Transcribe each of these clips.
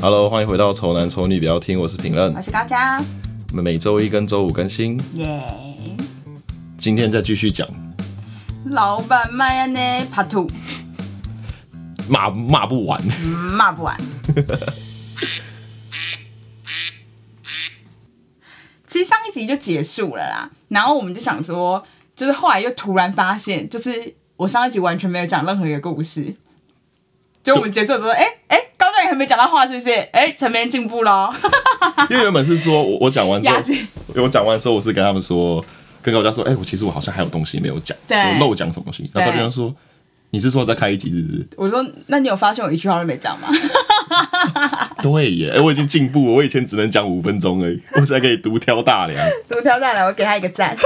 Hello，欢迎回到《丑男丑女》，不要听，我是评论，我是高嘉。我们每周一跟周五更新。耶！今天再继续讲。老板卖呀呢，Part Two。骂骂不完。骂不完。其实上一集就结束了啦，然后我们就想说，就是后来又突然发现，就是我上一集完全没有讲任何一个故事。就我们结束的时候，哎哎、没讲到话，是不是？哎、欸，陈明进步喽。因为原本是说我我讲完之后，子我讲完之后，我是跟他们说，跟高家说，哎、欸，我其实我好像还有东西没有讲，对我漏讲什么东西。然后高嘉说，你是说再开一集是不是？我说，那你有发现我一句话都没讲吗？对耶，哎，我已经进步了，我以前只能讲五分钟而已，我现在可以独挑大梁。独挑大梁，我给他一个赞。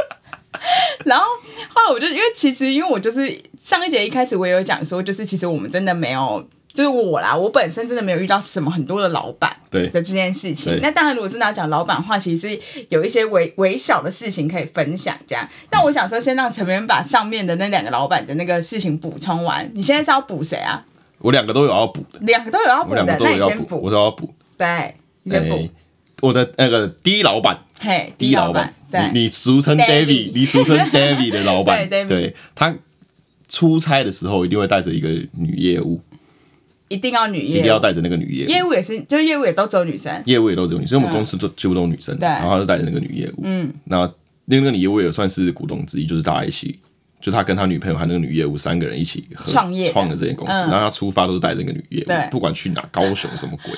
然后后来我就因为其实因为我就是上一节一开始我也有讲说，就是其实我们真的没有，就是我啦，我本身真的没有遇到什么很多的老板对的这件事情。那当然，如果真的要讲老板的话，其实是有一些微微小的事情可以分享这样。但我想说，先让陈明把上面的那两个老板的那个事情补充完。你现在是要补谁啊？我两个都有要补的，两个都有要补的，那你先补，我都要补。对，你先补。我的那个第一老板，嘿，第一老板，你你俗称 David，你俗称 David 的老板，对，他出差的时候一定会带着一个女业务，一定要女业务，一定要带着那个女业务，业务也是，就业务也都只有女生，业务也都只有女生，因为我们公司都几乎都是女生，对。然后他就带着那个女业务，嗯，那那个女业务也算是股东之一，就是大家一起。就他跟他女朋友还有那个女业务三个人一起创业创的这间公司，然后他出发都是带着那个女业务，不管去哪，高雄什么鬼，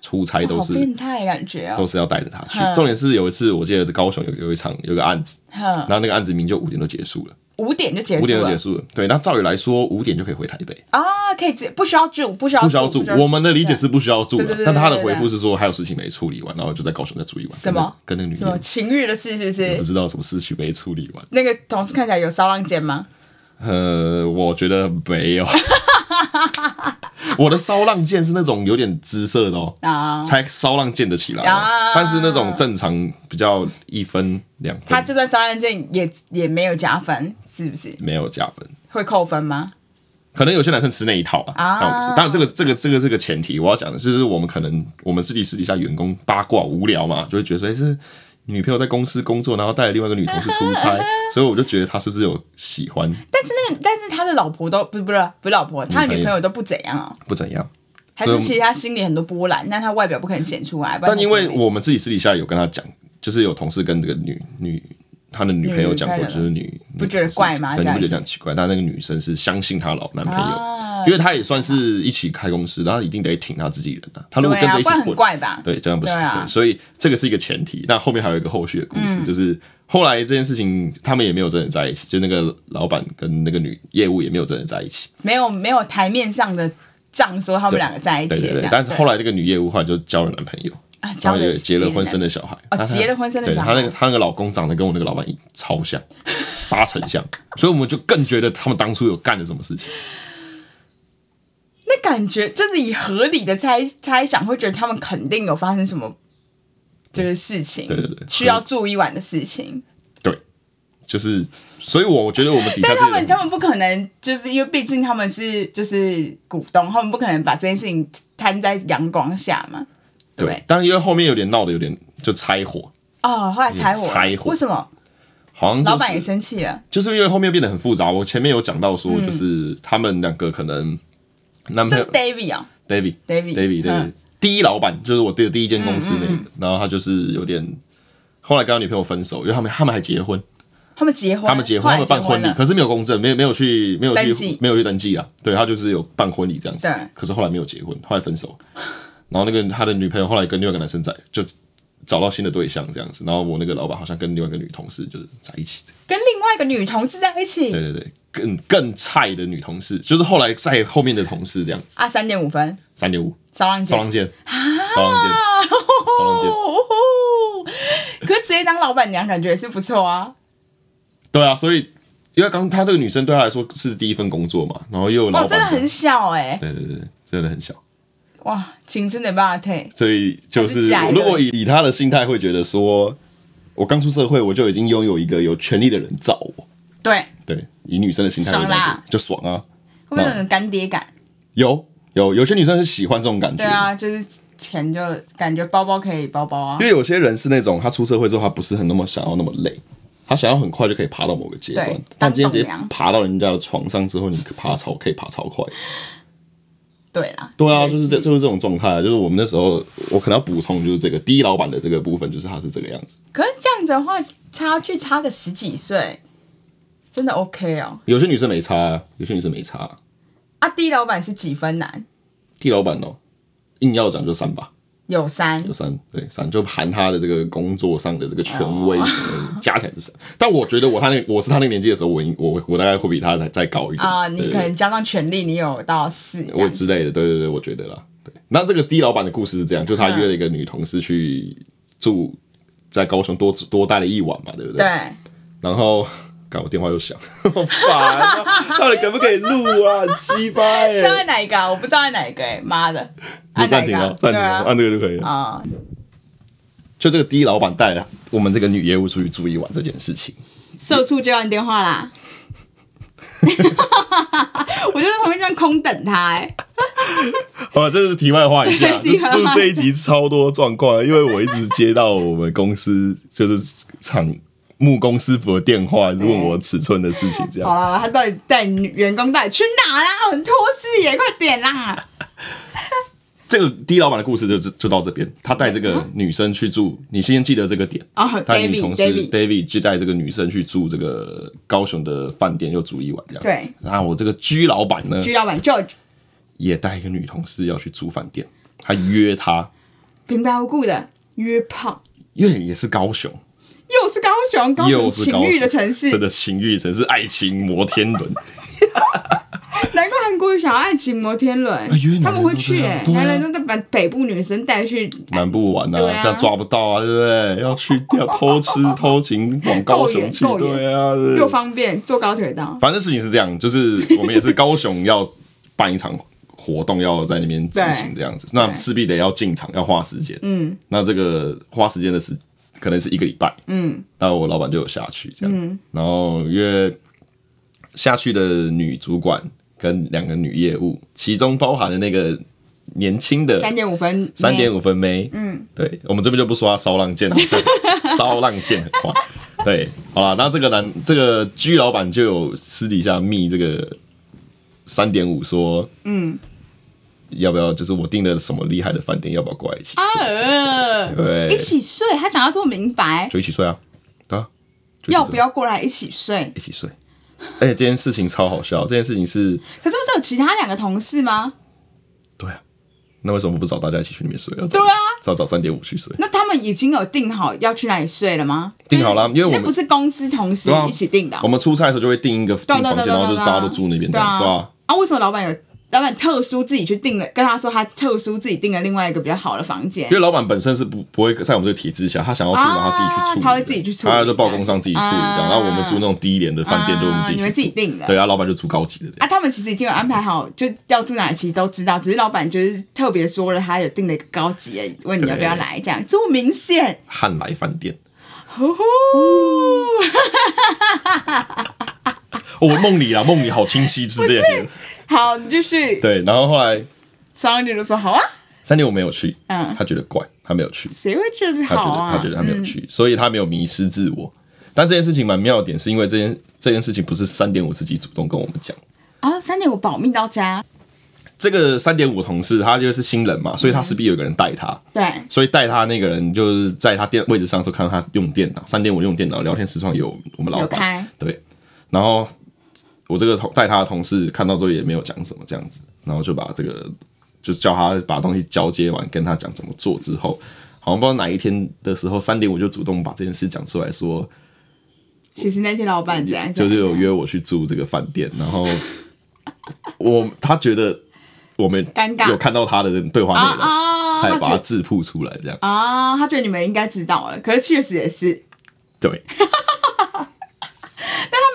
出差都是变态感觉，都是要带着他去。重点是有一次我记得在高雄有有一场有个案子，然后那个案子明明就五点就结束了。五点就结束，五点就结束了。对，那照理来说，五点就可以回台北啊，可以不需要住，不需要不需要住。我们的理解是不需要住的，但他的回复是说还有事情没处理完，然后就在高雄再住一晚。什么？跟那个女什么情欲的事是不是？不知道什么事情没处理完。那个同事看起来有骚浪贱吗？呃，我觉得没有。我的骚浪贱是那种有点姿色的哦，才骚浪贱得起来。但是那种正常比较一分两分，他就算骚浪贱也也没有加分，是不是？没有加分，会扣分吗？可能有些男生吃那一套啊。当然，当然这个这个这个这个前提，我要讲的就是我们可能我们私底私底下员工八卦无聊嘛，就会觉得说是。女朋友在公司工作，然后带了另外一个女同事出差，所以我就觉得他是不是有喜欢？但是那个，但是他的老婆都不是不是不是老婆，他的女朋友都不怎样啊，不怎样，还是其实他心里很多波澜，但他外表不可能显出来。但因为我们自己私底下有跟他讲，就是有同事跟这个女女他的女朋友讲过，就是女不觉得怪吗？对，你不觉得这样奇怪？但那个女生是相信她老男朋友。因为她也算是一起开公司，然后一定得挺她自己人的。她如果跟着一起混，对，这样不行。对，所以这个是一个前提。那后面还有一个后续的故事，就是后来这件事情他们也没有真的在一起，就那个老板跟那个女业务也没有真的在一起，没有没有台面上的账说他们两个在一起。对对对。但是后来那个女业务后来就交了男朋友，然后也结了婚，生了小孩。哦，结了婚，生的小孩。他那个他那个老公长得跟我那个老板超像，八成像，所以我们就更觉得他们当初有干了什么事情。那感觉就是以合理的猜猜想，会觉得他们肯定有发生什么这个事情，对对对，需要住一晚的事情。对，就是，所以我觉得我们底下，但他们他们不可能，就是因为毕竟他们是就是股东，他们不可能把这件事情摊在阳光下嘛。对，对，但因为后面有点闹得有点就拆伙哦，后来拆伙，拆伙，为什么？好像、就是、老板也生气了，就是因为后面变得很复杂。我前面有讲到说，就是他们两个可能。男朋友 David 啊，David，David，David，对，第一老板就是我的第一间公司那个，然后他就是有点，后来跟他女朋友分手，因为他们他们还结婚，他们结婚，他们结婚，他们办婚礼，可是没有公证，没有没有去没有去没有去登记啊，对，他就是有办婚礼这样子，对，可是后来没有结婚，后来分手，然后那个他的女朋友后来跟另外一个男生在就。找到新的对象这样子，然后我那个老板好像跟另外一个女同事就是在一起，跟另外一个女同事在一起，对对对，更更菜的女同事，就是后来在后面的同事这样子。啊，三点五分，三点五，骚浪贱，骚浪贱，骚浪贱，骚浪贱，可是直接当老板娘感觉也是不错啊，对啊，所以因为刚他这个女生对他来说是第一份工作嘛，然后又有老板，哦，真的很小哎，对对对，真的很小。哇，青春的霸退，所以就是如果以以他的心态，会觉得说，我刚出社会，我就已经拥有一个有权利的人罩我。对对，以女生的心态，爽啦，就爽啊，会不会有种干爹感？有有有些女生是喜欢这种感觉，对啊，就是钱就感觉包包可以包包啊。因为有些人是那种他出社会之后，他不是很那么想要那么累，他想要很快就可以爬到某个阶段。但今天直接爬到人家的床上之后，你爬超可以爬超快。对啦，对啊，就是这就是这种状态，就是我们那时候我可能要补充，就是这个 D 老板的这个部分，就是他是这个样子。可是这样子的话，差距差个十几岁，真的 OK 哦。有些女生没差啊，有些女生没差啊。啊，D 老板是几分男？D 老板哦，硬要讲就三吧。有三，有三，对三，就含他的这个工作上的这个权威，加起来是三。但我觉得我他那我是他那个年纪的时候，我我我大概会比他再再高一点啊。你可能加上权力，你有到四，我之类的。对对对，我觉得啦。对，那这个 D 老板的故事是这样，就他约了一个女同事去住在高雄多多待了一晚嘛，对不对？对。然后。干，我电话又响，好烦啊！到底可不可以录啊？很鸡巴哎！知道在哪一个啊？我不知道在哪一个哎！妈的！按暂停啊！暂停啊！按这个就可以了啊。就这个 D 老板带了我们这个女业务出去住一晚这件事情，社畜接完电话啦。我就在旁边这样空等他哎。好，这是题外话一下，录这一集超多状况，因为我一直接到我们公司就是厂。木工师傅的电话问我尺寸的事情，这样。好了，他到底带员工带去哪啦？很拖字耶快点啦！这个 D 老板的故事就就到这边。他带这个女生去住，你先记得这个点。啊，带女同事 David 就带这个女生去住这个高雄的饭店，又住一晚这样。对。然后我这个 G 老板呢？G 老板 George 也带一个女同事要去住饭店，他约她，平白无故的约炮，因为也是高雄。又是高雄，高雄情欲的城市，真的情欲城市，爱情摩天轮。难怪韩国想要爱情摩天轮，他们会去哎，男人都在把北部女生带去南部玩啊，这样抓不到啊，对不对？要去要偷吃偷情往高雄去，对啊，又方便坐高铁到。反正事情是这样，就是我们也是高雄要办一场活动，要在那边执行这样子，那势必得要进场，要花时间。嗯，那这个花时间的时。可能是一个礼拜，嗯，然后我老板就有下去这样，嗯、然后约下去的女主管跟两个女业务，其中包含了那个年轻的三点五分三点五分妹，嗯，对，我们这边就不说他骚浪贱，骚浪贱很快，对，好了，那这个男这个居老板就有私底下密这个三点五说，嗯。要不要？就是我订的什么厉害的饭店，要不要过来一起睡？啊、对，一起睡，他讲到这么明白，就一起睡啊，对啊，要不要过来一起睡？一起睡，而且这件事情超好笑，这件事情是，可是不是有其他两个同事吗？对啊，那为什么不找大家一起去里面睡？要对啊，找找三点五去睡。那他们已经有定好要去哪里睡了吗？定好了，因为我们不是公司同事一起定的、啊。我们出差的时候就会订一个订房间，然后就是大家都住那边，对啊。啊，为什么老板有？老板特殊自己去订了，跟他说他特殊自己订了另外一个比较好的房间。因为老板本身是不不会在我们这个体制下，他想要住，然后自己去处理。他会自己去处理，他就报工商自己处理这样。然后我们住那种低廉的饭店，就我们自己。你们自己订的。对啊，老板就住高级的。啊，他们其实已经有安排好，就要住哪里其实都知道，只是老板就是特别说了，他有订了一个高级的，问你要不要来，这样这么明显。汉来饭店。呼呼。我梦里啊，梦里好清晰，是这样。好，你继续。对，然后后来三点就说好啊。三点我没有去，嗯，他觉得怪，他没有去。谁会觉得好啊？他觉得他觉得他没有去，所以他没有迷失自我。但这件事情蛮妙的点，是因为这件这件事情不是三点五自己主动跟我们讲啊，三点五保密到家。这个三点五同事他就是新人嘛，所以他势必有个人带他。对，所以带他那个人就是在他电位置上，时候看到他用电脑。三点五用电脑聊天时窗有我们老板，对，然后。我这个同带他的同事看到之后也没有讲什么这样子，然后就把这个就叫他把东西交接完，跟他讲怎么做之后，好像不知道哪一天的时候，三点我就主动把这件事讲出来说，其实那天老板这样就是有约我去住这个饭店，然后我他觉得我们有看到他的对话内容，才把他自曝出来这样。啊，他觉得你们应该知道了，可是确实也是。对。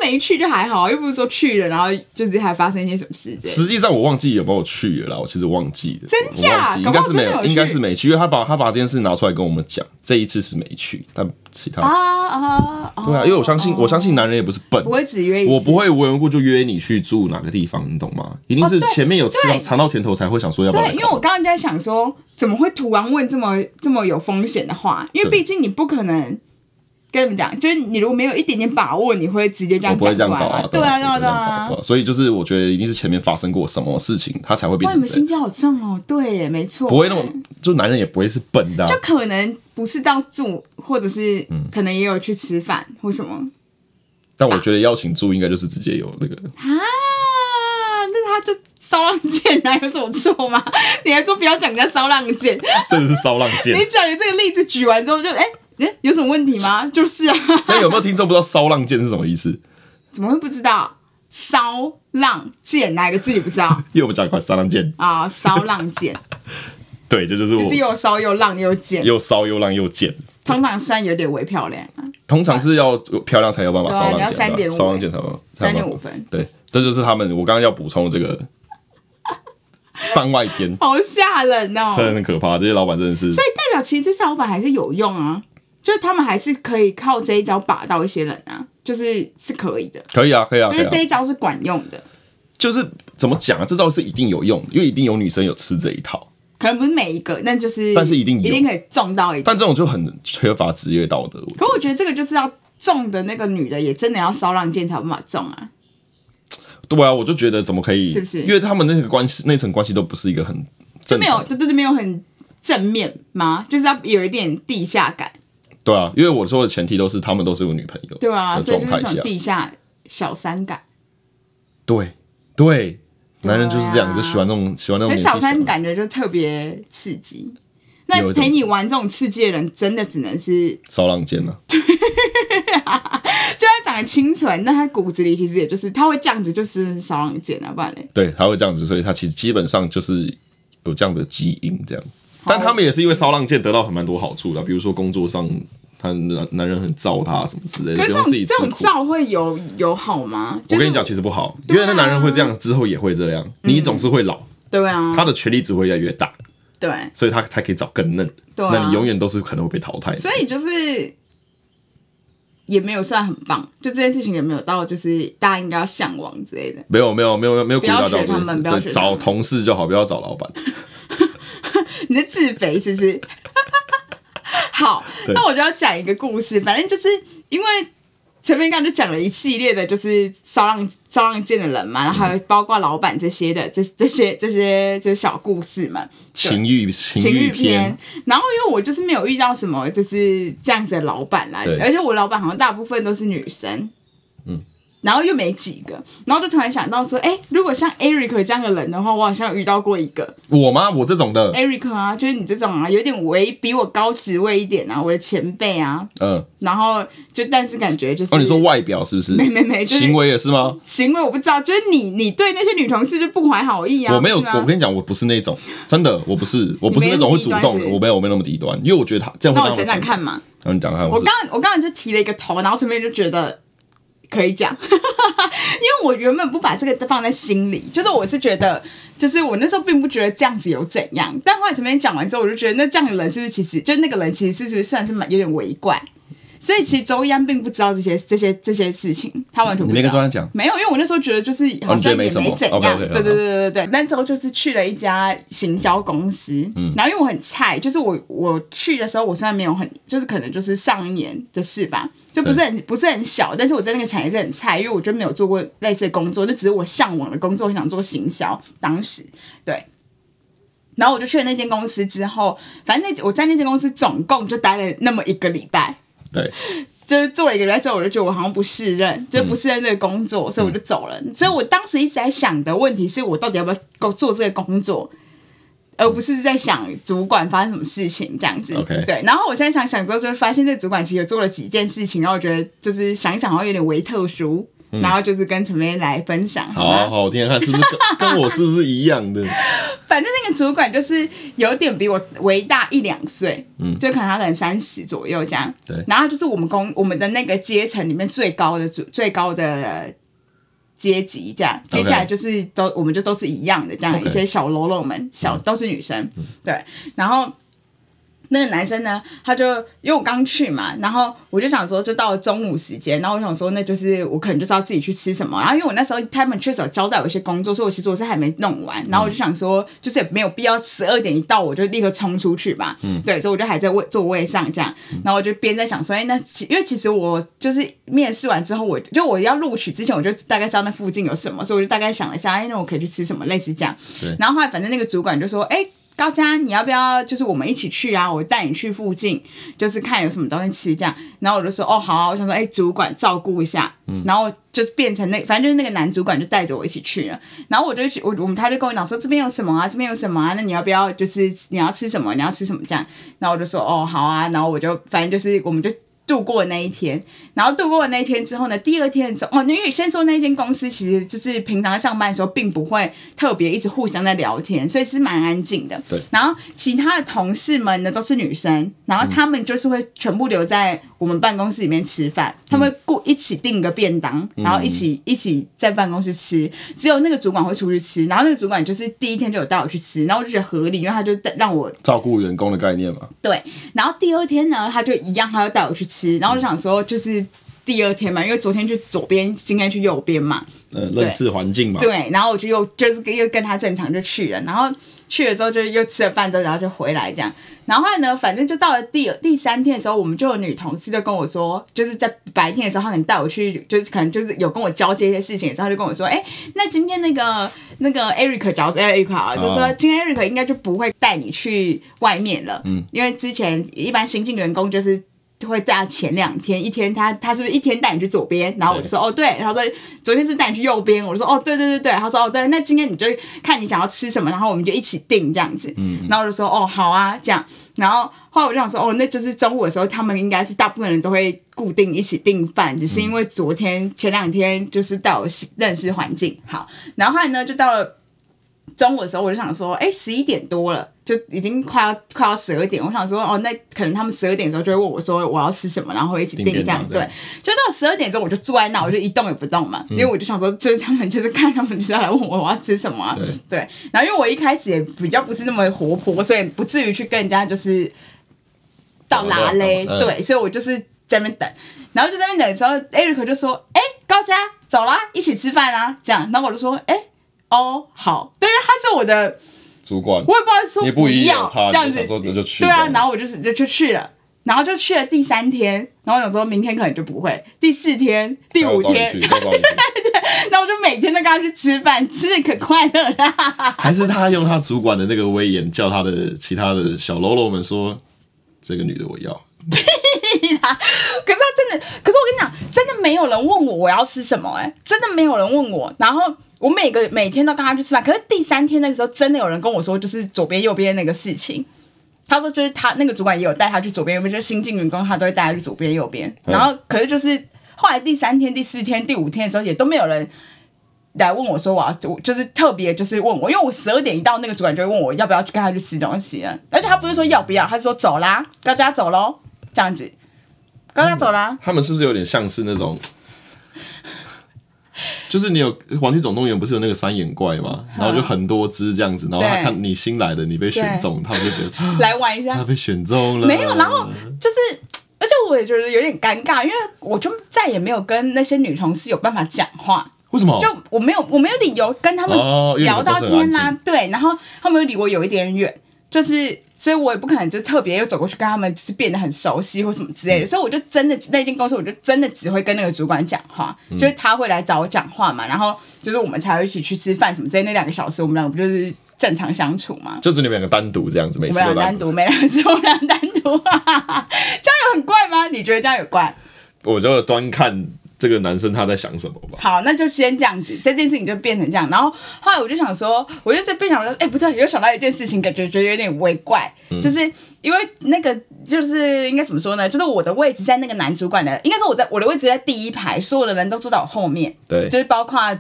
没去就还好，又不是说去了，然后就是还发生一些什么事。实际上我忘记有没有去了啦，我其实忘记了。真假？应该是没有，应该是没去，因为他把他把这件事拿出来跟我们讲，这一次是没去，但其他啊啊，对啊，因为我相信，我相信男人也不是笨，不会只约一次，我不会无缘无故就约你去住哪个地方，你懂吗？一定是前面有吃到尝到甜头才会想说要不要。对，因为我刚刚在想说，怎么会突然问这么这么有风险的话？因为毕竟你不可能。跟你们讲，就是你如果没有一点点把握，你会直接这样讲出来。不会这样搞啊！对啊，对啊，对啊。所以就是我觉得一定是前面发生过什么事情，他才会变成。哇，你们心机好重哦！对耶，没错。不会那么，就男人也不会是笨的。就可能不是到住，或者是可能也有去吃饭或什么。但我觉得邀请住应该就是直接有那个。啊，那他就骚浪贱哪，有什么错吗？你还说不要讲人家骚浪贱，真的是骚浪贱。你讲你这个例子举完之后就，就哎。欸、有什么问题吗？就是啊。那有没有听众不知道“骚浪贱”是什么意思？怎么会不知道？“骚浪贱”哪个字你不知道？因为我们讲一块“骚浪贱”啊，“骚浪贱”。对，这就，是我。就是又骚又浪又贱。又骚又浪又贱。通常算有点微漂亮啊。通常是要漂亮才有办法骚浪贱。要三点五。骚浪贱才有三点五分。对，这就是他们。我刚刚要补充这个番外篇，好吓人哦，很可怕。这些老板真的是。所以代表其实这些老板还是有用啊。就是他们还是可以靠这一招把到一些人啊，就是是可以的。可以啊，可以啊，就是这一招是管用的。就是怎么讲啊？这招是一定有用的，因为一定有女生有吃这一套。可能不是每一个，但就是但是一定，一定可以中到一点。但这种就很缺乏职业道德。可我觉得这个就是要中的那个女的也真的要骚浪贱才有办法中啊。对啊，我就觉得怎么可以？是不是？因为他们那个关系那层关系都不是一个很正没有，对对对，没有很正面吗？就是要有一点地下感。对啊，因为我说的前提都是他们都是有女朋友，对啊，所以就是种地下小三感。对对，男人就是这样，就喜欢那种喜欢那种小三感觉就特别刺激。那陪你玩这种刺激的人，真的只能是骚浪贱了。就他长得清纯，那他骨子里其实也就是他会这样子，就是骚浪贱啊，不然嘞？对，他会这样子，所以他其实基本上就是有这样的基因，这样。但他们也是因为骚浪贱得到很蛮多好处的，比如说工作上，他男男人很罩他什么之类的，不用自己吃苦。这种罩会有有好吗？我跟你讲，其实不好，因为那男人会这样，之后也会这样，你总是会老。对啊，他的权力只会越来越大。对，所以他才可以找更嫩。对，那你永远都是可能会被淘汰。所以就是也没有算很棒，就这件事情也没有到就是大家应该要向往之类的。没有没有没有没有，不要学他们，不要学找同事就好，不要找老板。你在自肥是不是？好，那我就要讲一个故事。反正就是因为前面刚刚就讲了一系列的，就是骚浪骚浪贱的人嘛，然后还有包括老板这些的，这这些这些就是小故事嘛，情欲情欲片。然后因为我就是没有遇到什么就是这样子的老板啦，而且我老板好像大部分都是女生。然后又没几个，然后就突然想到说，哎，如果像 Eric 这样的人的话，我好像遇到过一个。我吗？我这种的。Eric 啊，就是你这种啊，有点微比我高职位一点啊，我的前辈啊。嗯。然后就，但是感觉就是。哦，你说外表是不是？没没没，就是、行为也是吗？行为我不知道，就是你你对那些女同事就不怀好意啊。我没有，我跟你讲，我不是那种，真的，我不是，我不是那种会主动的，我没有，我没有那么低端，因为我觉得他这样会。那我讲讲看嘛。那你讲看。我刚我刚刚就提了一个头，然后这边就觉得。可以讲，因为我原本不把这个放在心里，就是我是觉得，就是我那时候并不觉得这样子有怎样，但后来前面讲完之后，我就觉得那这样的人是不是其实就那个人其实是不是算是蛮有点微怪。所以其实周一安并不知道这些这些这些事情，他完全不知道。你没跟周安讲？没有，因为我那时候觉得就是好像也没怎样。对对对对对对。那时候就是去了一家行销公司，嗯，然后因为我很菜，就是我我去的时候，我虽然没有很，就是可能就是上一年的事吧，就不是很不是很小，但是我在那个产业是很菜，因为我就没有做过类似的工作，那只是我向往的工作，很想做行销。当时对，然后我就去了那间公司之后，反正那我在那间公司总共就待了那么一个礼拜。对，就是做了一个礼拜之后，我就觉得我好像不适任，就是不适任这个工作，嗯、所以我就走了。所以我当时一直在想的问题是我到底要不要做这个工作，而不是在想主管发生什么事情这样子。对。然后我现在想想之后，就会发现这个主管其实做了几件事情，然后我觉得就是想一想好像有点微特殊。然后就是跟陈梅来分享，好好，好听看是不是跟，跟我是不是一样的？反正那个主管就是有点比我为大一两岁，嗯，就可能他可能三十左右这样。对，然后就是我们公我们的那个阶层里面最高的主最高的阶级这样，接下来就是都我们就都是一样的这样，一些小喽啰们小都是女生，对，然后。那个男生呢，他就因为我刚去嘛，然后我就想说，就到了中午时间，然后我想说，那就是我可能就知道自己去吃什么。然后因为我那时候他们确实有交代我一些工作，所以我其实我是还没弄完。然后我就想说，就是也没有必要十二点一到我就立刻冲出去吧。嗯，对，所以我就还在位座位上这样。然后我就边在想说，哎，那因为其实我就是面试完之后，我就我要录取之前，我就大概知道那附近有什么，所以我就大概想了一下，哎，那我可以去吃什么，类似这样。对。然后后来反正那个主管就说，哎。高嘉，你要不要就是我们一起去啊？我带你去附近，就是看有什么东西吃这样。然后我就说哦好啊，我想说哎，主管照顾一下，嗯，然后就变成那反正就是那个男主管就带着我一起去了。然后我就去我我们他就跟我讲说这边有什么啊？这边有什么啊？那你要不要就是你要吃什么？你要吃什么这样？然后我就说哦好啊，然后我就反正就是我们就。度过那一天，然后度过了那一天之后呢，第二天的时候，哦，因为先说那间公司其实就是平常上班的时候，并不会特别一直互相在聊天，所以是蛮安静的。对。然后其他的同事们呢都是女生，然后她们就是会全部留在我们办公室里面吃饭，嗯、们会顾一起订个便当，然后一起一起在办公室吃。只有那个主管会出去吃，然后那个主管就是第一天就有带我去吃，然后我就觉得合理，因为他就让我照顾员工的概念嘛。对。然后第二天呢，他就一样，他就带我去吃。然后就想说，就是第二天嘛，因为昨天去左边，今天去右边嘛，呃，认识环境嘛。对，然后我就又就是又跟他正常就去了，然后去了之后就又吃了饭之后，然后就回来这样。然后后来呢，反正就到了第第三天的时候，我们就有女同事就跟我说，就是在白天的时候，她可能带我去，就是可能就是有跟我交接一些事情，然后就跟我说，哎，那今天那个那个 Eric 角色 Eric 啊，就是说今天 Eric 应该就不会带你去外面了，嗯，因为之前一般新进员工就是。会在前两天，一天他他是不是一天带你去左边？然后我就说哦对，然后说昨天是带你去右边，我就说哦对对对对，他说哦对，那今天你就看你想要吃什么，然后我们就一起订这样子。嗯，然后我就说哦好啊这样，然后后来我就想说哦那就是中午的时候，他们应该是大部分人都会固定一起订饭，只是因为昨天前两天就是带我认识环境好，然后后来呢就到了。中午的时候，我就想说，哎，十一点多了，就已经快要快要十二点。我想说，哦，那可能他们十二点的时候就会问我说，我要吃什么，然后会一起订这样。对，就到十二点钟，我就坐在那，我就一动也不动嘛，嗯、因为我就想说，就是他们就是看他们就是要来问我我要吃什么、啊。对，对。然后因为我一开始也比较不是那么活泼，所以不至于去跟人家就是到哪嘞。对，所以我就是在那边等。然后就在那边等的时候，Eric 就说，哎，高嘉，走啦，一起吃饭啦。这样，然后我就说，哎。哦，好，但是他是我的主管，我也不知道说不要他这样子，就就去对啊，然后我就是就就去了，然后就去了第三天，然后我想说明天可能就不会，第四天、第五天，对对 对，然后我就每天都跟他去吃饭，吃的可快乐了。还是他用他主管的那个威严叫他的其他的小喽啰们说，这个女的我要。可是他真的，可是我跟你讲，真的没有人问我我要吃什么、欸，哎，真的没有人问我，然后。我每个每天都跟他去吃饭，可是第三天那个时候，真的有人跟我说，就是左边右边那个事情。他说，就是他那个主管也有带他去左边右边，就是新进员工他都会带他去左边右边。然后，可是就是后来第三天、第四天、第五天的时候，也都没有人来问我说我要，就是特别就是问我，因为我十二点一到，那个主管就会问我要不要去跟他去吃东西了。而且他不是说要不要，他是说走啦，大家走喽，这样子，高嘉走啦、嗯。他们是不是有点像是那种？就是你有《玩具总动员》不是有那个三眼怪吗？然后就很多只这样子，然后他看你新来的，你被选中，他就觉得 来玩一下，他被选中了。没有，然后就是，而且我也觉得有点尴尬，因为我就再也没有跟那些女同事有办法讲话。为什么？就我没有，我没有理由跟他们聊到天啦、啊。对，然后他们又离我有一点远，就是。所以我也不可能就特别又走过去跟他们，就是变得很熟悉或什么之类的。嗯、所以我就真的那间公司，我就真的只会跟那个主管讲话，嗯、就是他会来找我讲话嘛，然后就是我们才会一起去吃饭什么之类。那两个小时，我们两个不就是正常相处嘛？就只你们两个单独这样子，没事。我们两个单独，没两个是我们俩单独，这样有很怪吗？你觉得这样有怪？我就端看。这个男生他在想什么吧？好，那就先这样子，这件事情就变成这样。然后后来我就想说，我就在边想说，哎，不对，又想到一件事情，感觉觉得有点微怪，嗯、就是因为那个就是应该怎么说呢？就是我的位置在那个男主管的，应该说我在我的位置在第一排，所有的人都坐在我后面，对，就是包括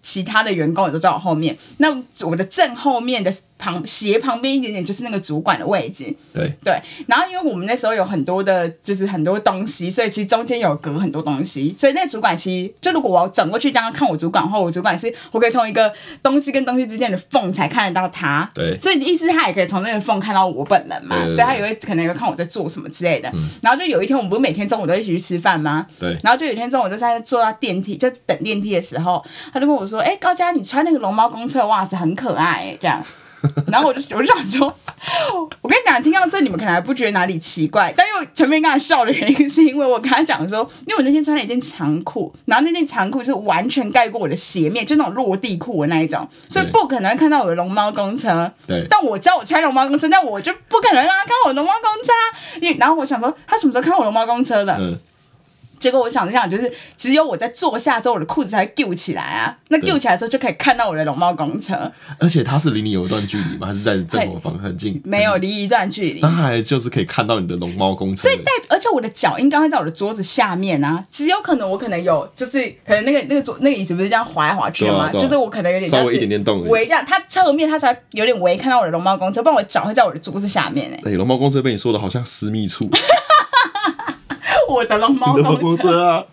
其他的员工也都在我后面。那我的正后面的旁斜旁边一点点就是那个主管的位置。对对，然后因为我们那时候有很多的，就是很多东西，所以其实中间有隔很多东西，所以那个主管其实就如果我要转过去这样看我主管的话，我主管是我可以从一个东西跟东西之间的缝才看得到他。对，所以意思他也可以从那个缝看到我本人嘛，所以他也会可能会看我在做什么之类的。嗯、然后就有一天，我们不是每天中午都一起去吃饭吗？对。然后就有一天中午就在坐到电梯，就等电梯的时候，他就跟我说：“哎、欸，高佳，你穿那个龙猫公厕袜子很可爱、欸。”这样。然后我就我就想说，我跟你讲，听到这你们可能还不觉得哪里奇怪，但因为前面刚才笑的原因是因为我跟他讲说，因为我那天穿了一件长裤，然后那件长裤是完全盖过我的鞋面，就那种落地裤的那一种，所以不可能看到我的龙猫公车。对。但我知道我穿龙猫公车，但我就不可能让他看我龙猫公车。因为然后我想说，他什么时候看我龙猫公车的？嗯。结果我想想，就是只有我在坐下之后，我的裤子才会揪起来啊。那揪起来之后，就可以看到我的龙猫公车。而且它是离你有一段距离吗？还是在正后方很近？没有离一段距离。那还就是可以看到你的龙猫公车。所以代，而且我的脚应该会在我的桌子下面啊。只有可能我可能有，就是可能那个那个桌那个椅子不是这样滑来滑去吗？啊啊、就是我可能有点稍微一点点动。围这样，它侧面它才有点围看到我的龙猫公车，不然我脚会在我的桌子下面哎、龙猫公车被你说的好像私密处。我的龙猫公车啊。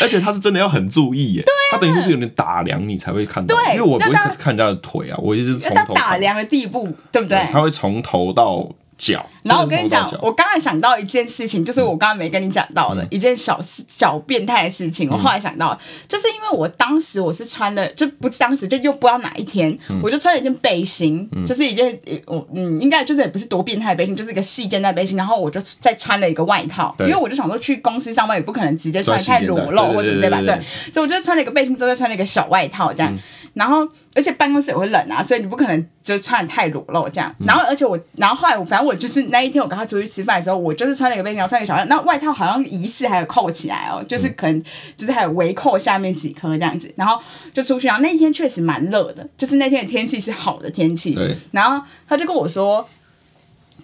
而且他是真的要很注意耶，他等于就是有点打量你才会看到，因为我不会看人家的腿啊，我一直是从头打量的地步，对不对？他会从头到。脚，然后我跟你讲，我刚才想到一件事情，就是我刚刚没跟你讲到的、嗯、一件小事、小变态的事情。我后来想到，嗯、就是因为我当时我是穿了，就不是当时，就又不知道哪一天，嗯、我就穿了一件背心，嗯、就是一件我嗯，应该就是也不是多变态的背心，就是一个细肩带背心。然后我就再穿了一个外套，因为我就想说去公司上班也不可能直接穿太裸露或者怎么样，对，所以我就穿了一个背心之后再穿了一个小外套这样。嗯然后，而且办公室也会冷啊，所以你不可能就穿得太裸露这样。然后，而且我，然后后来我，反正我就是那一天我跟他出去吃饭的时候，我就是穿了一个背心，然后穿一个小外，那外套好像疑似还有扣起来哦，就是可能就是还有围扣下面几颗这样子。然后就出去，然后那一天确实蛮热的，就是那天的天气是好的天气。对。然后他就跟我说：“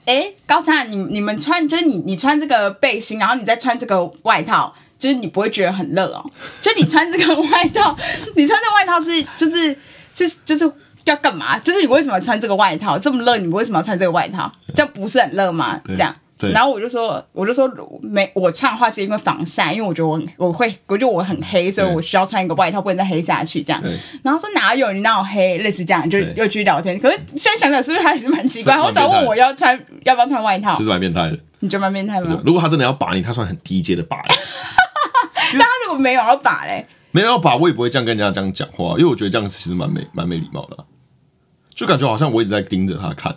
哎，高灿，你你们穿就是你你穿这个背心，然后你再穿这个外套。”就是你不会觉得很热哦，就你穿这个外套，你穿这个外套是就是就是就是要干嘛？就是你为什么要穿这个外套？这么热，你为什么要穿这个外套？这样不是很热吗？这样，然后我就说，我就说没，我穿的话是因为防晒，因为我觉得我我会，我觉得我很黑，所以我需要穿一个外套，不能再黑下去。这样，然后说哪有你哪有黑，类似这样，就又继续聊天。可是现在想想，是不是还是蛮奇怪？我早问我要穿要不要穿外套，其实蛮变态的。你觉得蛮变态吗？如果他真的要把你，他算很低阶的把你。没有要把嘞，没有要把，我也不会这样跟人家这样讲话，因为我觉得这样其实蛮没蛮没礼貌的，啊，就感觉好像我一直在盯着他看，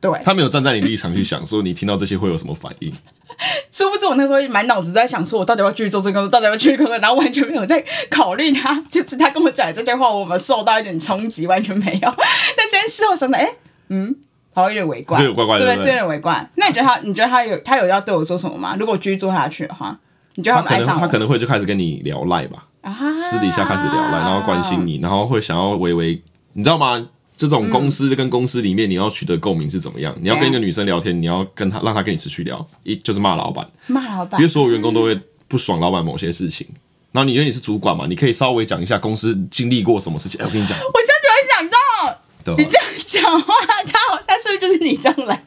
对，他没有站在你立场去想，说你听到这些会有什么反应。殊不知我那时候满脑子在想，说我到底要继续做这个工作，到底要继续工作，然后完全没有在考虑他，就是他跟我讲这句话，我们受到一点冲击，完全没有。但今天事后想想，哎，嗯，好像有点围观，有怪怪的，对，是有点围观。那你觉得他，你觉得他有他有要对我做什么吗？如果继续做下去的话？你他，他可能他可能会就开始跟你聊赖吧，啊、私底下开始聊赖，然后关心你，然后会想要微微，你知道吗？这种公司跟公司里面，你要取得共鸣是怎么样？嗯、你要跟一个女生聊天，你要跟她让她跟你持续聊，一就是骂老板，骂老板，因为所有员工都会不爽老板某些事情。然后你因为你是主管嘛，你可以稍微讲一下公司经历过什么事情。哎，我跟你讲，我现在突然想到，你这样讲话，他好像是不是就是你这样来？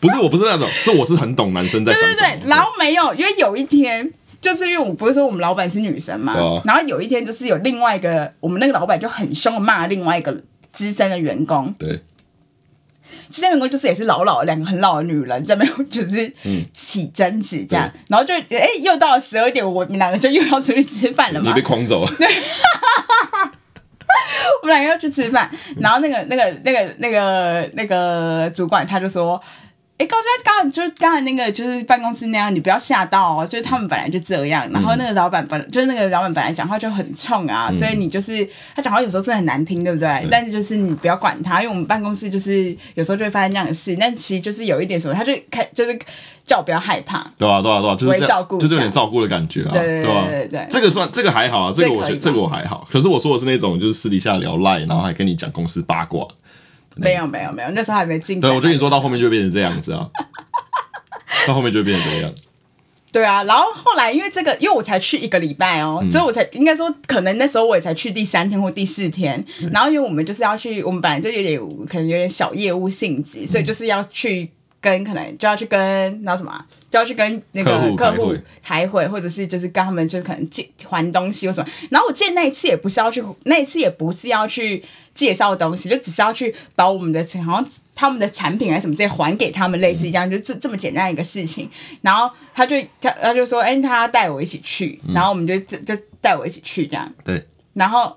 不是，我不是那种，是我是很懂男生在想什么。对对对，然后没有，因为有一天，就是因为我不是说我们老板是女生嘛，啊、然后有一天就是有另外一个，我们那个老板就很凶的骂另外一个资深的员工。对，资深员工就是也是老老两个很老的女人在那边 就是起争执这样，嗯、然后就哎又到了十二点，我们两个就又要出去吃饭了嘛。你被诓走了。对，我们两个要去吃饭，然后那个那个那个那个那个主管他就说。哎，高佳，刚刚就是刚才那个，就是办公室那样，你不要吓到哦。就是他们本来就这样，然后那个老板本就是那个老板本来讲话就很冲啊，嗯、所以你就是他讲话有时候真的很难听，对不对？对，但是就是你不要管他，因为我们办公室就是有时候就会发生这样的事，但其实就是有一点什么，他就开就是叫我不要害怕。对啊，对啊，对啊，就是这样，就是有点照顾的感觉啊。对对对对对，对，这个算这个还好啊，这个我觉得这个我还好。可是我说的是那种就是私底下聊赖，然后还跟你讲公司八卦。没有没有没有，那时候还没进。对，我跟你说到后面就变成这样子啊。到后面就变成这个样子。对啊，然后后来因为这个，因为我才去一个礼拜哦，嗯、所以我才应该说，可能那时候我也才去第三天或第四天。嗯、然后因为我们就是要去，我们本来就有点可能有点小业务性质，所以就是要去跟可能就要去跟那什么，就要去跟那个客户开会，或者是就是跟他们就是可能借还东西或什么。然后我记得那一次也不是要去，那一次也不是要去介绍东西，就只是要去把我们的钱好像。他们的产品还是什么这些还给他们，类似这样，就这这么简单一个事情。然后他就他他就说，哎、欸，他带我一起去，然后我们就就就带我一起去这样。对。然后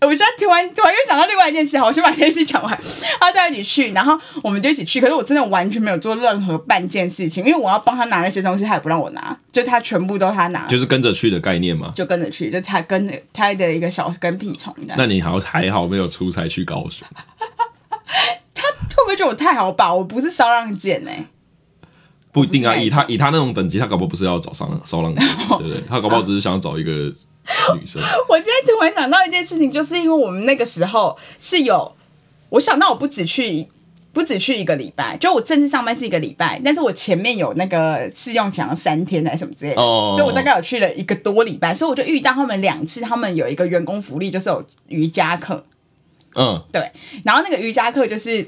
我现在突然突然又想到另外一件事，好，我先把这件事讲完。他带我一起去，然后我们就一起去。可是我真的完全没有做任何半件事情，因为我要帮他拿那些东西，他也不让我拿，就他全部都他拿。就是跟着去的概念嘛。就跟着去，就他跟他的一个小跟屁虫。那你好还好没有出差去高雄。他会不会觉得我太好把？我不是骚浪贱哎，不一定啊。以他以他那种等级，他搞不好不是要找骚浪骚浪贱，对不对？他搞不好只是想要找一个 女生。我今天突然想到一件事情，就是因为我们那个时候是有，我想到我不止去，不止去一个礼拜，就我正式上班是一个礼拜，但是我前面有那个试用期三天还是什么之类的，哦，就我大概有去了一个多礼拜，所以我就遇到他们两次，他们有一个员工福利，就是有瑜伽课，嗯，对，然后那个瑜伽课就是。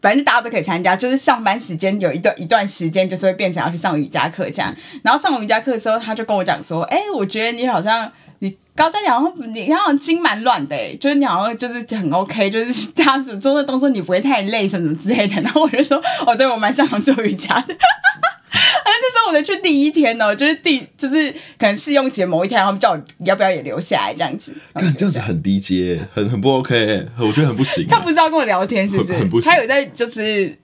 反正大家都可以参加，就是上班时间有一段一段时间，就是会变成要去上瑜伽课这样。然后上完瑜伽课之后，他就跟我讲说：“哎、我觉得你好像你高嘉，你好像你好像筋蛮软的，哎，就是你好像就是很 OK，就是他做的动作你不会太累什么之类的。”然后我就说：“哦，对，我蛮擅长做瑜伽的。” 啊，那时候我才去第一天哦，就是第就是可能试用期的某一天，他们叫我要不要也留下来这样子。看这样子很低阶，很很不 OK，我觉得很不行。他不是要跟我聊天，是不是？很不行。他有在就是，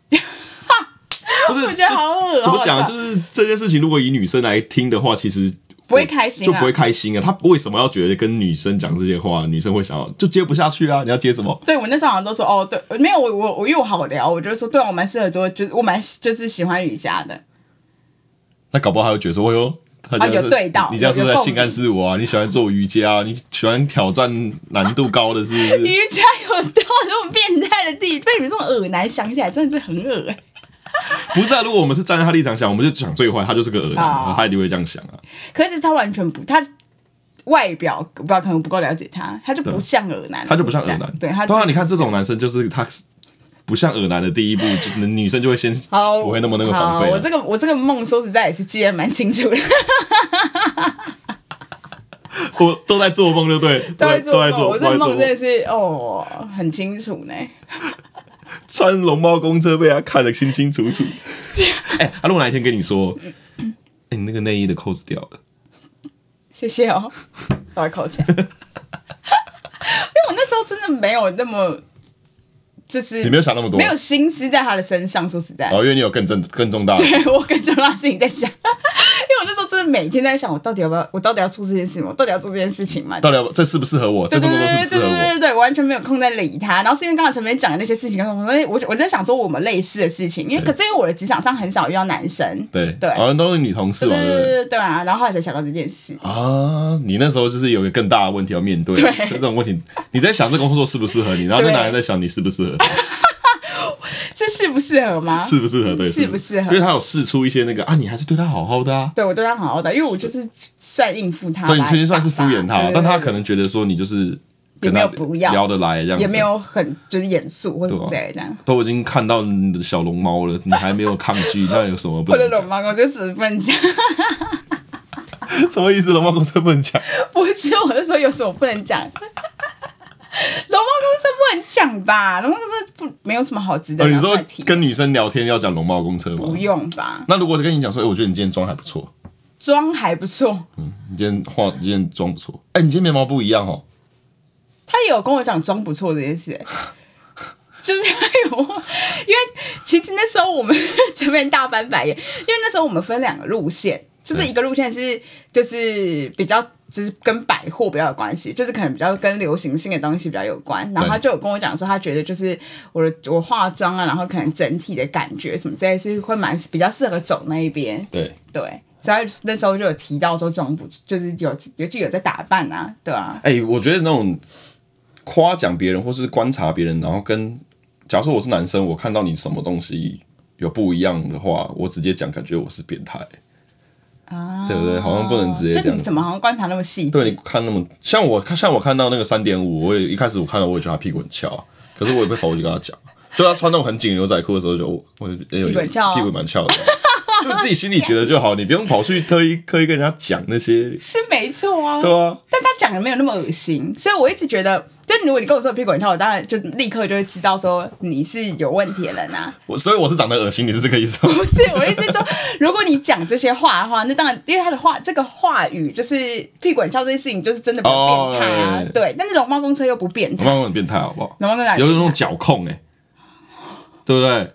不是，我觉得好恶。怎么讲？就是这件事情，如果以女生来听的话，其实不会开心，就不会开心啊。他为什么要觉得跟女生讲这些话，女生会想要就接不下去啊？你要接什么？对我那时候好像都说哦，对，没有我我我因为我好聊，我就说对啊，我蛮适合做，就是我蛮就是喜欢瑜伽的。那搞不好他会觉得说：“哎呦，他就是、啊、有对到，你这样是不是在性暗示我啊？你喜欢做瑜伽，你喜欢挑战难度高的，是不是？瑜伽有到这种变态的地步，被你们这种恶男想起来真的是很恶哎。不是啊，如果我们是站在他立场想，我们就讲最坏，他就是个恶男，哦、他一定会这样想啊。可是他完全不，他外表不知道可能不够了解他，他就不像恶男，他就不像恶男。对他，当然你看这种男生就是他。”不像恶男的第一步，就女生就会先不会那么那个防备。我这个我这个梦说实在也是记得蛮清楚的。我都在做梦，就对，都在做梦。我这个梦真的是哦，很清楚呢。穿龙猫公车被他看得清清楚楚。哎、欸，他如果哪一天跟你说，哎、欸，你那个内衣的扣子掉了，谢谢哦，我来扣钱。因为我那时候真的没有那么。就是你没有想那么多，没有心思在他的身上。说实在，哦，因为你有更重、更重大的，对我更重大的事情在想。因为我那时候真的每天在想，我到底要不要，我到底要做这件事情？我到底要做这件事情吗？到底要这适不适合我？这工作适不适合我？对对对对对，完全没有空在理他。然后是因为刚才前面讲的那些事情，我说，我我在想说我们类似的事情，因为可是因为我的职场上很少遇到男生，对对，好像都是女同事嘛，对对对对啊。然后后来才想到这件事啊，你那时候就是有一个更大的问题要面对，对 这种问题，你在想这工作适不适合你，然后那男人在想你适不适合。这适不适合吗？适不适合？对，适不适合？因为他有试出一些那个啊，你还是对他好好的啊。对，我对他好好的，因为我就是算应付他。对，你其实算是敷衍他，但他可能觉得说你就是也没有不要聊得来这样，也没有很就是严肃或者这样。都已经看到你的小龙猫了，你还没有抗拒，那有什么不能？我的龙猫公车十分讲，什么意思？龙猫公车不能讲？不是，我是说有什么不能讲？龙猫公车不能讲吧？龙猫公车不没有什么好值得。你说跟女生聊天要讲龙猫公车吗？不用吧。那如果跟你讲说，哎，我觉得你今天妆还不错，妆还不错。嗯，你今天化，你今天妆不错。哎，你今天眉毛不一样哦。他也有跟我讲妆不错这件事，就是他有，因为其实那时候我们 这边大翻白眼，因为那时候我们分两个路线。就是一个路线是，就是比较就是跟百货比较有关系，就是可能比较跟流行性的东西比较有关。然后他就有跟我讲说，他觉得就是我的我化妆啊，然后可能整体的感觉什么这些是会蛮比较适合走那一边。对对，所以那时候就有提到说，妆不就是有有就有在打扮啊，对啊。哎、欸，我觉得那种夸奖别人或是观察别人，然后跟假如说我是男生，我看到你什么东西有不一样的话，我直接讲，感觉我是变态。啊，对不对？好像不能直接讲。怎么好像观察那么细？对，你看那么像我看，像我看到那个三点五，我也一开始我看到我也觉得他屁股很翘，可是我也被跑去跟他讲，就他穿那种很紧的牛仔裤的时候就，就我也有屁股翘，屁股蛮翘的。就自己心里觉得就好，你不用跑去特意刻意跟人家讲那些。是没错啊，对啊。但他讲的没有那么恶心，所以我一直觉得，就如果你跟我说屁股很翘，我当然就立刻就会知道说你是有问题的人呐、啊。我所以我是长得恶心，你是这个意思吗？不是，我的意思是说，如果你讲这些话的话，那当然，因为他的话这个话语就是屁股很翘这件事情，就是真的比较变态啊。Oh, 对，但那种猫公车又不变态，猫公车很变态，好不好？猫公车有那种脚控哎、欸，对不对？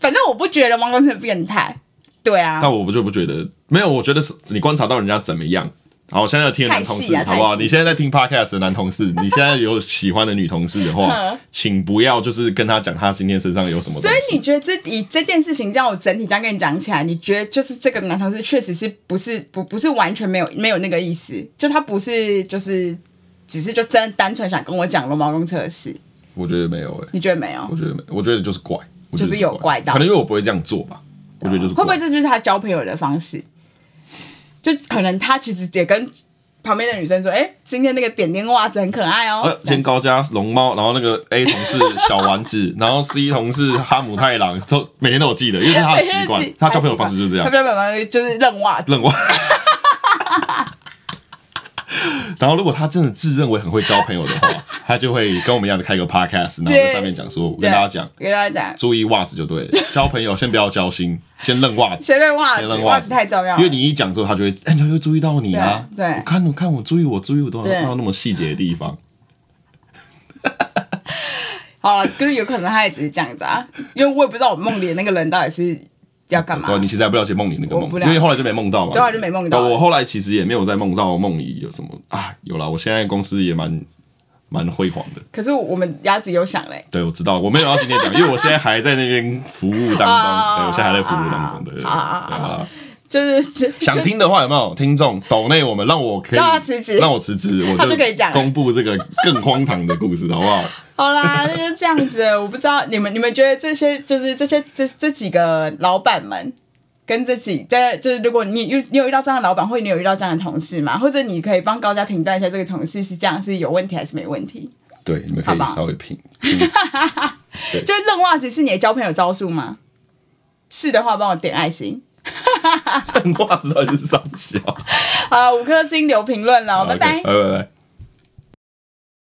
反正我不觉得王光成变态，对啊。但我不就不觉得，没有，我觉得是你观察到人家怎么样。好，我现在要听男同事，好不好？你现在在听 podcast 的男同事，你现在有喜欢的女同事的话，请不要就是跟他讲他今天身上有什么。所以你觉得这以这件事情，这样我整体这样跟你讲起来，你觉得就是这个男同事确实是不是不不是完全没有没有那个意思？就他不是就是只是就真单纯想跟我讲龙毛公车的事？我觉得没有诶、欸，你觉得没有？我觉得没，我觉得就是怪。就是有怪到，可能因为我不会这样做吧。我觉得就是会不会这就是他交朋友的方式？就可能他其实也跟旁边的女生说：“哎、欸，今天那个点点袜子很可爱哦。”今天高加龙猫，然后那个 A 同事小丸子，然后 C 同事哈姆太郎，都每天都有记得，因为是他的习惯。他交朋友方式就是这样，他交朋友方式就是扔袜子，认袜。然后，如果他真的自认为很会交朋友的话，他就会跟我们一样的开个 podcast，然后在上面讲说，我跟大家讲，跟大家讲，注意袜子就对了。交朋友先不要交心，先认袜子，先认袜子，袜子太重要了。因为你一讲之后，他就会，哎，他就会注意到你啊。对，我看，我看，我注意，我注意，我都能看到那么细节的地方。好了，可是有可能他也只是这样子啊，因为我也不知道我梦里的那个人到底是。要干嘛？对，你其实还不了解梦里那个梦，因为后来就没梦到嘛。对，就没梦到。我后来其实也没有在梦到梦里有什么啊，有啦，我现在公司也蛮蛮辉煌的。可是我们鸭子有想嘞。对，我知道，我没有要今天讲，因为我现在还在那边服务当中。对，我现在还在服务当中。对，啊就是想听的话，有没有听众抖内我们，让我可以让他辞职，让我辞职，我就可以讲公布这个更荒唐的故事，好不好？好啦，那就这样子。我不知道你们，你们觉得这些就是这些这这几个老板们，跟自己在就是，如果你有你有遇到这样的老板，或者你有遇到这样的同事嘛？或者你可以帮高家评断一下这个同事是这样是有问题还是没问题？对，你们可以稍微评。就是扔袜子是你的交朋友招数吗？是的话，帮我点爱心。扔袜子到底是啥小？好，五颗星留评论了，拜拜，拜拜拜。